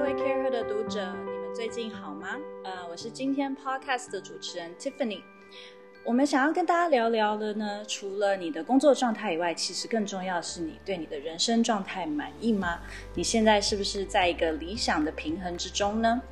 各位 CAREhER 的读者，你们最近好吗？呃，我是今天 Podcast 的主持人 Tiffany。我们想要跟大家聊聊的呢，除了你的工作状态以外，其实更重要的是你对你的人生状态满意吗？你现在是不是在一个理想的平衡之中呢？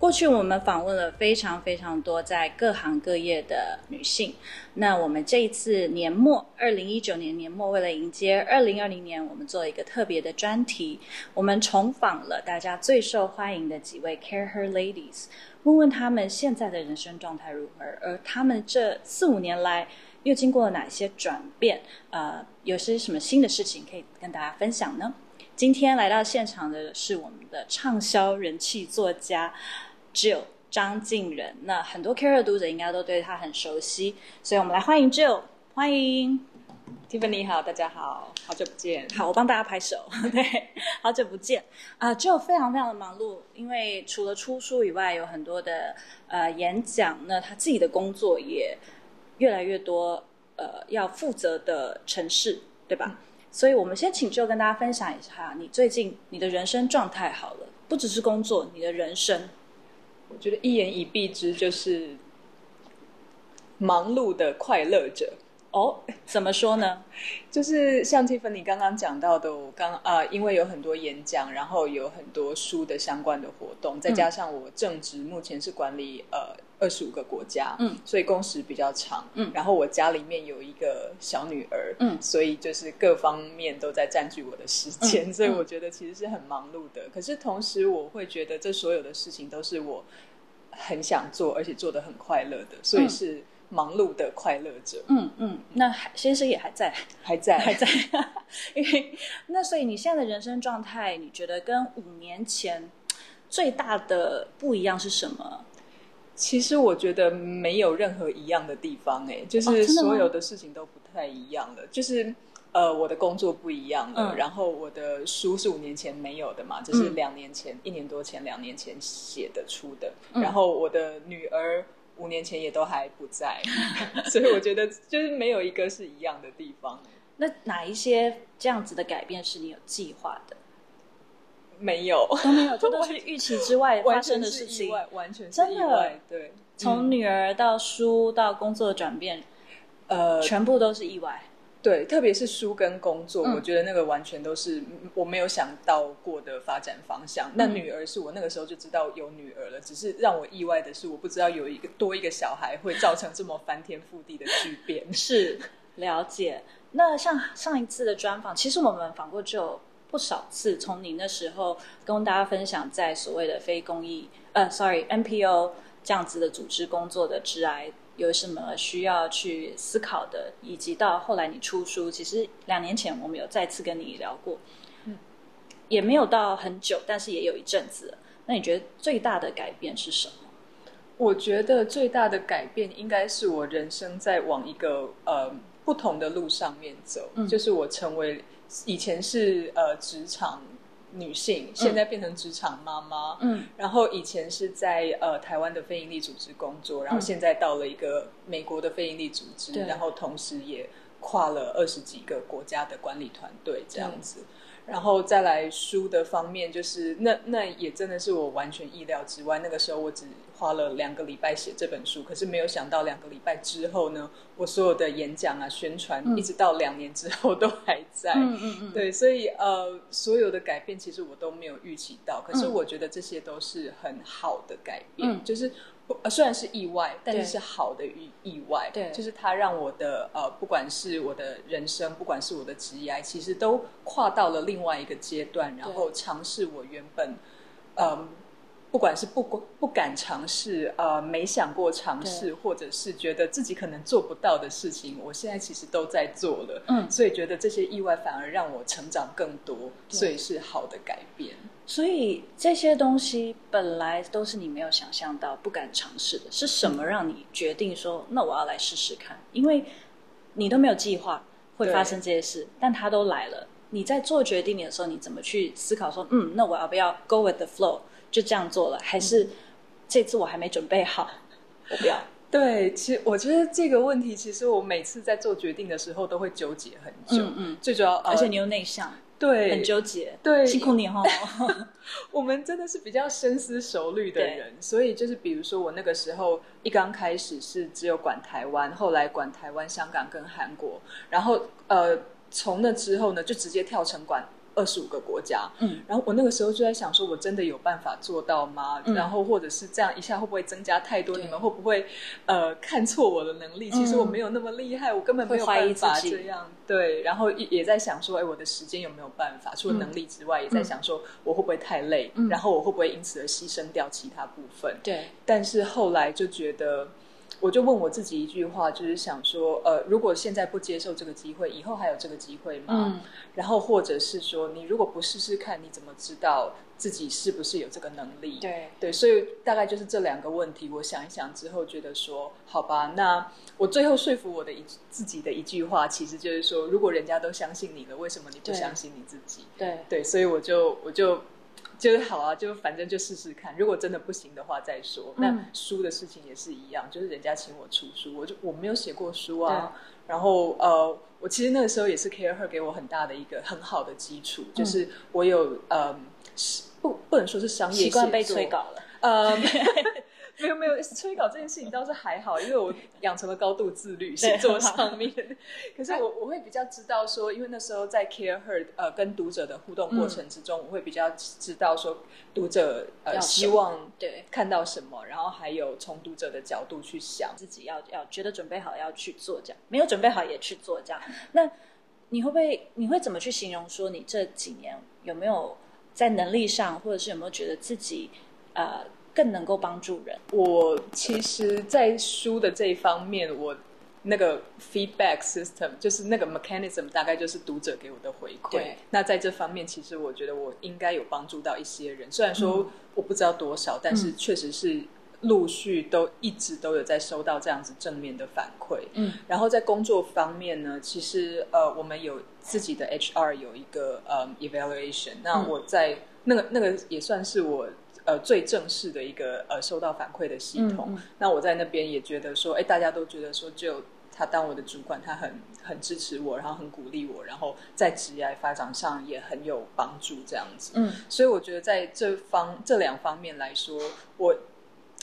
过去我们访问了非常非常多在各行各业的女性。那我们这一次年末，二零一九年年末，为了迎接二零二零年，我们做了一个特别的专题。我们重访了大家最受欢迎的几位 CAREhER Ladies，问问他们现在的人生状态如何，而他们这四五年来又经过了哪些转变？呃，有些什么新的事情可以跟大家分享呢？今天来到现场的是我们的畅销人气作家。Jill 张敬仁，那很多 CAREhER 读者应该都对他很熟悉，所以我们来欢迎 Jill，欢迎 Tiffany 好，大家好，好久不见。好，我帮大家拍手，对，好久不见啊、uh,！Jill 非常非常的忙碌，因为除了出书以外，有很多的呃演讲，那他自己的工作也越来越多，呃，要负责的城市，对吧？嗯、所以我们先请 Jill 跟大家分享一下，你最近你的人生状态好了，不只是工作，你的人生。我觉得一言以蔽之就是忙碌的快乐者哦。怎么说呢？就是像 Tiffany 刚刚讲到的，我刚啊、呃，因为有很多演讲，然后有很多书的相关的活动，再加上我正职目前是管理呃二十五个国家，嗯，所以工时比较长，嗯，然后我家里面有一个小女儿，嗯，所以就是各方面都在占据我的时间，嗯，所以我觉得其实是很忙碌的。可是同时我会觉得这所有的事情都是我很想做，而且做得很快乐的，所以是忙碌的快乐者。嗯嗯，那先生也还在，还在，还在。因 为那所以你现在的人生状态，你觉得跟五年前最大的不一样是什么？其实我觉得没有任何一样的地方，哎，就是所有的事情都不太一样了，就是。呃，我的工作不一样了，嗯，然后我的书是五年前没有的嘛，就是两年前，嗯，一年多前，两年前写的出的，嗯。然后我的女儿五年前也都还不在，所以我觉得就是没有一个是一样的地方。那哪一些这样子的改变是你有计划的？没有，都没有，这都是预期之外发生的 事情，完全是意外，真的，对。从女儿到书到工作的转变，呃，全部都是意外。对，特别是书跟工作，嗯，我觉得那个完全都是我没有想到过的发展方向。嗯、那女儿是我那个时候就知道有女儿了，只是让我意外的是，我不知道有一个多一个小孩会造成这么翻天覆地的巨变。是，了解。那像上一次的专访，其实我们访过就有不少次，从你那时候跟大家分享在所谓的非公益呃，sorry NPO 这样子的组织工作的致癌。有什么需要去思考的，以及到后来你出书，其实两年前我们有再次跟你聊过，嗯，也没有到很久，但是也有一阵子。那你觉得最大的改变是什么？我觉得最大的改变应该是我人生在往一个呃不同的路上面走，嗯，就是我成为以前是呃职场。女性现在变成职场妈妈，嗯，然后以前是在呃台湾的非营利组织工作，然后现在到了一个美国的非营利组织，嗯，然后同时也跨了二十几个国家的管理团队这样子。然后再来书的方面，就是那那也真的是我完全意料之外。那个时候我只花了两个礼拜写这本书，可是没有想到两个礼拜之后呢，我所有的演讲啊、宣传，嗯、一直到两年之后都还在。嗯嗯嗯。对，所以呃，所有的改变其实我都没有预期到，可是我觉得这些都是很好的改变，嗯、就是。呃，虽然是意外，但是是好的意意外。对，就是它让我的呃，不管是我的人生，不管是我的职业，其实都跨到了另外一个阶段，然后尝试我原本，嗯、呃，不管是不不敢尝试，呃，没想过尝试，或者是觉得自己可能做不到的事情，我现在其实都在做了。嗯，所以觉得这些意外反而让我成长更多，所以是好的改变。所以这些东西本来都是你没有想象到、不敢尝试的，是什么让你决定说，那我要来试试看？因为你都没有计划会发生这些事，但它都来了。你在做决定的时候，你怎么去思考说，嗯，那我要不要 go with the flow，就这样做了？还是这次我还没准备好，我不要？对，其实我觉得这个问题，其实我每次在做决定的时候都会纠结很久。嗯嗯，最主要，而且你又内向。对，很纠结，对，辛苦你哦。我们真的是比较深思熟虑的人，所以就是比如说我那个时候一刚开始是只有管台湾，后来管台湾、香港跟韩国，然后呃从那之后呢就直接跳成管。二十五个国家，嗯，然后我那个时候就在想，说我真的有办法做到吗？嗯、然后或者是这样一下会不会增加太多？你们会不会呃看错我的能力？其实我没有那么厉害，嗯、我根本没有办法这样。对，然后也也在想说，哎，我的时间有没有办法？除了能力之外，嗯、也在想说我会不会太累？嗯、然后我会不会因此而牺牲掉其他部分？对，但是后来就觉得。我就问我自己一句话，就是想说，呃，如果现在不接受这个机会，以后还有这个机会吗？嗯。然后或者是说，你如果不试试看，你怎么知道自己是不是有这个能力？对对，所以大概就是这两个问题。我想一想之后，觉得说，好吧，那我最后说服我的一自己的一句话，其实就是说，如果人家都相信你了，为什么你不相信你自己？对对，所以我就我就。就是好啊，就反正就试试看。如果真的不行的话，再说。那书的事情也是一样，就是人家请我出书，我就我没有写过书啊。然后呃，我其实那个时候也是 CARE Her 给我很大的一个很好的基础，就是我有呃，不不能说是商业习惯被催稿了，呃。没有没有，催稿这件事情倒是还好，因为我养成了高度自律，写作上面。可是我我会比较知道说，因为那时候在 Care Her 呃跟读者的互动过程之中，嗯、我会比较知道说读者呃希望对看到什么，然后还有从读者的角度去想自己要要觉得准备好要去做这样，没有准备好也去做这样。那你会不会你会怎么去形容说你这几年有没有在能力上，或者是有没有觉得自己呃？更能够帮助人。我其实，在书的这一方面，我那个 feedback system 就是那个 mechanism，大概就是读者给我的回馈。对那在这方面，其实我觉得我应该有帮助到一些人。虽然说我不知道多少，嗯、但是确实是陆续都一直都有在收到这样子正面的反馈。嗯，然后在工作方面呢，其实呃，我们有自己的 HR 有一个呃、um, evaluation。那我在、嗯、那个那个也算是我。呃，最正式的一个呃收到反馈的系统，那我在那边也觉得说，哎，大家都觉得说，就他当我的主管，他很很支持我，然后很鼓励我，然后在职业发展上也很有帮助，这样子。嗯，所以我觉得在这方这两方面来说，我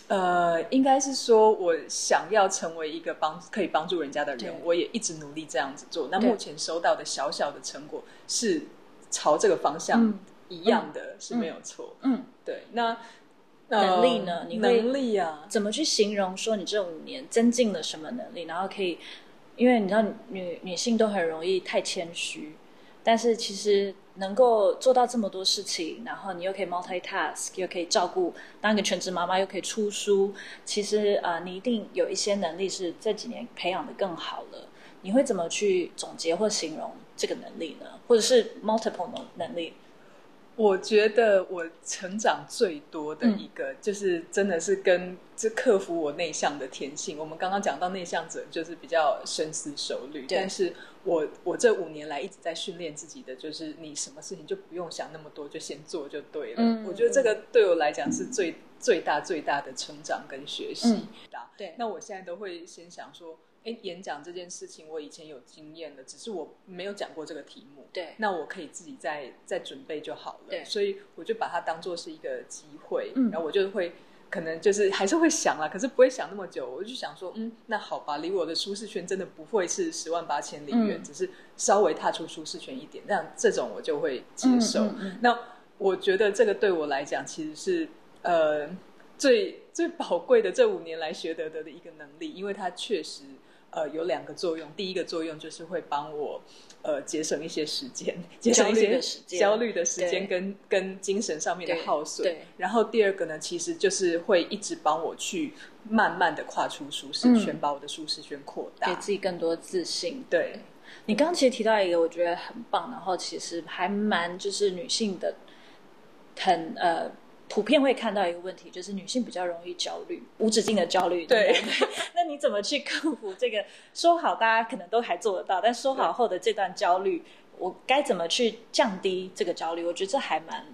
呃，应该是说我想要成为一个帮可以帮助人家的人，我也一直努力这样子做。那目前收到的小小的成果是朝这个方向。嗯一样的是没有错，嗯，嗯对。那能力呢？你能力啊？怎么去形容说你这五年增进了什么能力？然后可以，因为你知道女女性都很容易太谦虚，但是其实能够做到这么多事情，然后你又可以 multitask，又可以照顾当一个全职妈妈，又可以出书，其实啊、呃，你一定有一些能力是这几年培养的更好了。你会怎么去总结或形容这个能力呢？或者是 multiple 能能力？我觉得我成长最多的一个，就是真的是跟这克服我内向的天性。嗯、我们刚刚讲到内向者就是比较深思熟虑，但是我我这五年来一直在训练自己的，就是你什么事情就不用想那么多，就先做就对了。嗯、我觉得这个对我来讲是最、嗯、最大最大的成长跟学习。嗯、对，那我现在都会先想说。哎，演讲这件事情我以前有经验的，只是我没有讲过这个题目。对，那我可以自己再再准备就好了。对，所以我就把它当做是一个机会，嗯，然后我就会可能就是还是会想啦，可是不会想那么久。我就想说，嗯，那好吧，离我的舒适圈真的不会是十万八千里远，嗯，只是稍微踏出舒适圈一点，那这种我就会接受。嗯嗯嗯，那我觉得这个对我来讲其实是呃最最宝贵的这五年来学得的的一个能力，因为它确实。呃，有两个作用。第一个作用就是会帮我，呃，节省一些时间，节省一些焦虑的时间跟跟精神上面的耗损。对。然后第二个呢，其实就是会一直帮我去慢慢的跨出舒适圈，嗯、把我的舒适圈扩大，给自己更多自信。对。你刚刚其实提到一个我觉得很棒，然后其实还蛮就是女性的，很呃。普遍会看到一个问题，就是女性比较容易焦虑，无止境的焦虑。对，对，那你怎么去克服这个？说好大家可能都还做得到，但说好后的这段焦虑，我该怎么去降低这个焦虑？我觉得这还蛮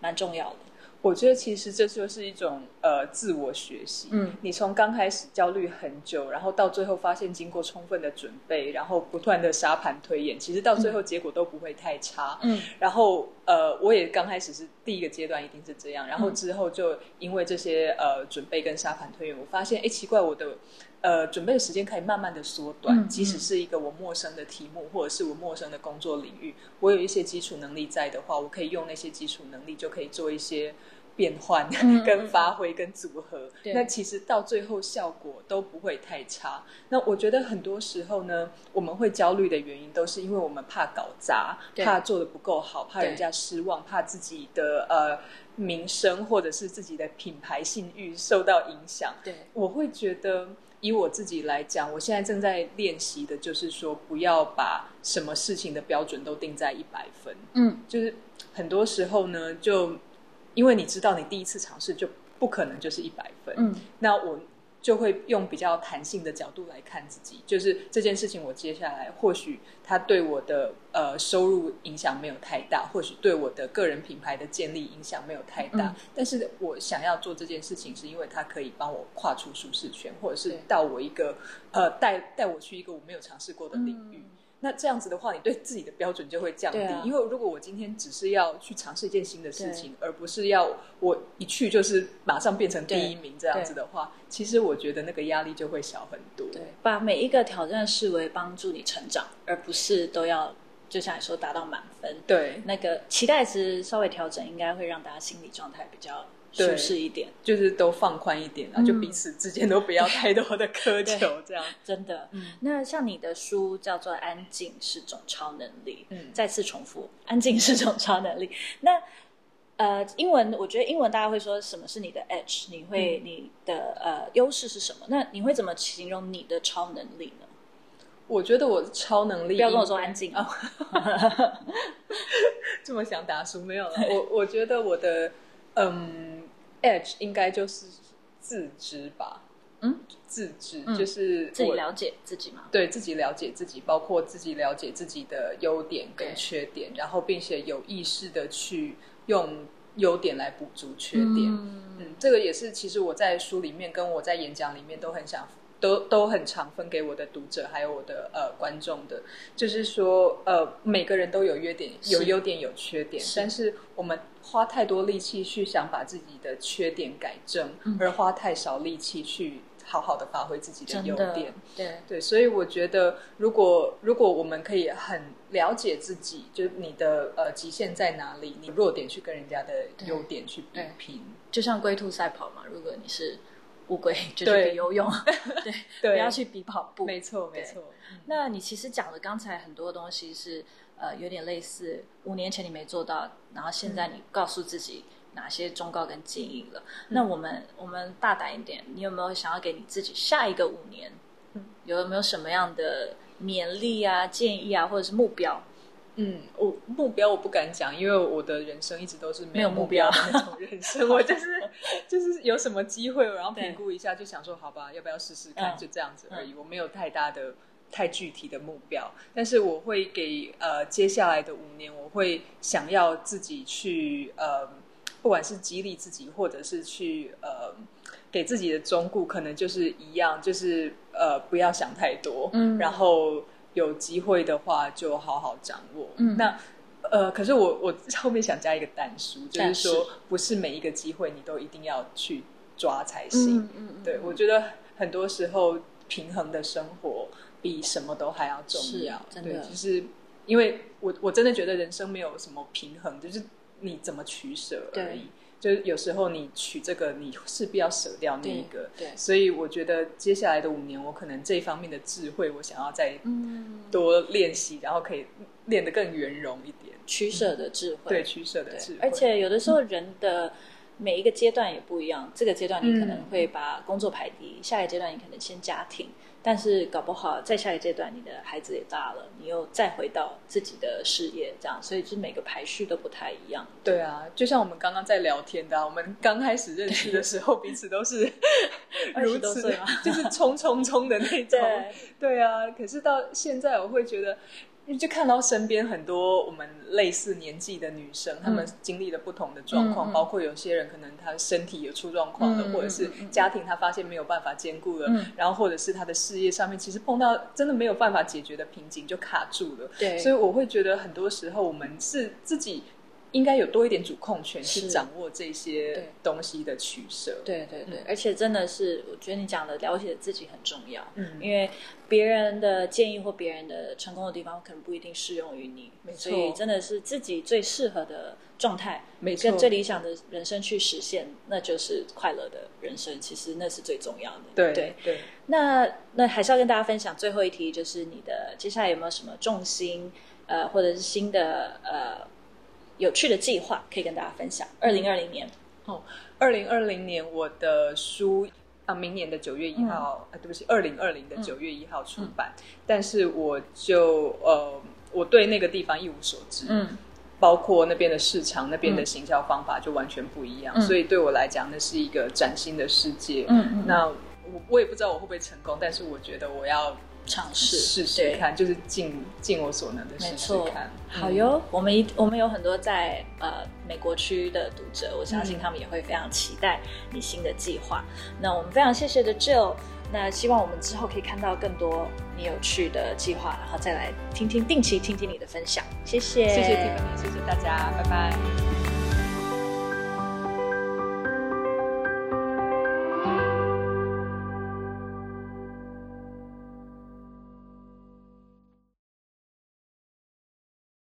蛮重要的。我觉得其实这就是一种呃自我学习。嗯，你从刚开始焦虑很久，然后到最后发现经过充分的准备，然后不断的沙盘推演，其实到最后结果都不会太差。嗯，然后呃，我也刚开始是第一个阶段一定是这样，然后之后就因为这些呃准备跟沙盘推演，我发现哎奇怪，我的呃准备的时间可以慢慢的缩短，嗯，即使是一个我陌生的题目或者是我陌生的工作领域，我有一些基础能力在的话，我可以用那些基础能力就可以做一些。变换、跟发挥、跟组合，嗯、那其实到最后效果都不会太差。那我觉得很多时候呢，我们会焦虑的原因，都是因为我们怕搞砸，怕做的不够好，怕人家失望，怕自己的呃名声或者是自己的品牌信誉受到影响。对，我会觉得以我自己来讲，我现在正在练习的就是说，不要把什么事情的标准都定在一百分。嗯，就是很多时候呢，就。因为你知道，你第一次尝试就不可能就是一百分。嗯，那我就会用比较弹性的角度来看自己，就是这件事情，我接下来或许它对我的呃收入影响没有太大，或许对我的个人品牌的建立影响没有太大。嗯，但是我想要做这件事情，是因为它可以帮我跨出舒适圈，或者是到我一个呃带带我去一个我没有尝试过的领域。嗯那这样子的话，你对自己的标准就会降低。啊、因为如果我今天只是要去尝试一件新的事情，而不是要我一去就是马上变成第一名这样子的话，其实我觉得那个压力就会小很多。对，把每一个挑战视为帮助你成长，而不是都要就像你说达到满分。对，那个期待值稍微调整，应该会让大家心理状态比较。舒适一点，就是都放宽一点啊、嗯，就彼此之间都不要太多的苛求，这样真的、嗯。那像你的书叫做《安静是种超能力》，嗯，再次重复，安静是种超能力。那呃，英文我觉得英文大家会说什么是你的 edge？你会、嗯、你的呃优势是什么？那你会怎么形容你的超能力呢？我觉得我的超能力，不要跟我说安静啊，哦、这么想打书没有了。我我觉得我的嗯。Edge 应该就是自知吧，嗯，自知、嗯、就是自己了解自己嘛，对自己了解自己，包括自己了解自己的优点跟缺点，然后并且有意识的去用优点来补足缺点。嗯，嗯，这个也是其实我在书里面跟我在演讲里面都很想。都都很常分给我的读者，还有我的呃观众的，就是说呃每个人都有优点，有优点有缺点，但是我们花太多力气去想把自己的缺点改正，嗯、而花太少力气去好好的发挥自己的优点。对。对，所以我觉得如果如果我们可以很了解自己，就你的呃极限在哪里，你弱点去跟人家的优点去比拼，就像龟兔赛跑嘛，如果你是。乌龟就是比游泳，对，对，不要去比跑步。没错，没错。那你其实讲的刚才很多东西是呃有点类似，五年前你没做到，然后现在你告诉自己哪些忠告跟建议了。嗯、那我们我们大胆一点，你有没有想要给你自己下一个五年，嗯、有没有什么样的勉励啊、建议啊，或者是目标？嗯，我目标我不敢讲，因为我的人生一直都是没有目标的那种人生。我就是 就是有什么机会，然后评估一下，就想说好吧，要不要试试看，就这样子而已。我没有太大的、太具体的目标，但是我会给呃接下来的五年，我会想要自己去呃，不管是激励自己，或者是去呃给自己的忠告，可能就是一样，就是呃不要想太多，嗯，然后。有机会的话，就好好掌握。嗯，那呃，可是我我后面想加一个但书，就是说，不是每一个机会你都一定要去抓才行。嗯嗯，嗯，对，我觉得很多时候平衡的生活比什么都还要重要。真的，对，就是因为我我真的觉得人生没有什么平衡，就是你怎么取舍而已。就是有时候你取这个，你势必要舍掉那一个。对，对，所以我觉得接下来的五年，我可能这一方面的智慧，我想要再多练习，嗯，然后可以练得更圆融一点。取舍的智慧，嗯、对，取舍的智慧。而且有的时候人的每一个阶段也不一样，嗯，这个阶段你可能会把工作排第一，嗯，下一个阶段你可能先家庭。但是搞不好，在下一阶段，你的孩子也大了，你又再回到自己的事业，这样，所以就每个排序都不太一样。对啊，就像我们刚刚在聊天的，我们刚开始认识的时候，彼此都是如此，就是冲冲冲的那种。对，对啊，可是到现在，我会觉得，就看到身边很多我们类似年纪的女生，她、嗯、们经历了不同的状况，嗯、包括有些人可能她身体有出状况了，嗯、或者是家庭她发现没有办法兼顾了，嗯、然后或者是她的事业上面其实碰到真的没有办法解决的瓶颈就卡住了。对，所以我会觉得很多时候我们是自己。应该有多一点主控权去掌握这些东西的取舍。对对对，而且真的是，我觉得你讲的了解自己很重要。嗯，因为别人的建议或别人的成功的地方，可能不一定适用于你。没错，所以真的是自己最适合的状态，没错，跟最理想的人生去实现，那就是快乐的人生。其实那是最重要的。对对对。那那还是要跟大家分享最后一题，就是你的接下来有没有什么重心，呃，或者是新的呃。有趣的计划可以跟大家分享。二零二零年，哦，二零二零年我的书啊，明年的九月一号，嗯、啊，对不起，二零二零的九月一号出版。嗯、但是我就呃，我对那个地方一无所知，嗯，包括那边的市场、那边的行销方法就完全不一样，嗯、所以对我来讲，那是一个崭新的世界。嗯嗯，那我我也不知道我会不会成功，但是我觉得我要。尝试试试看，就是尽尽我所能的试试看。好哟，我们一我们有很多在呃美国区的读者，我相信他们也会非常期待你新的计划。嗯、那我们非常谢谢的 Jill，那希望我们之后可以看到更多你有趣的计划，然后再来听听定期听听你的分享。谢谢，谢谢 Tiffany，谢谢大家，拜拜。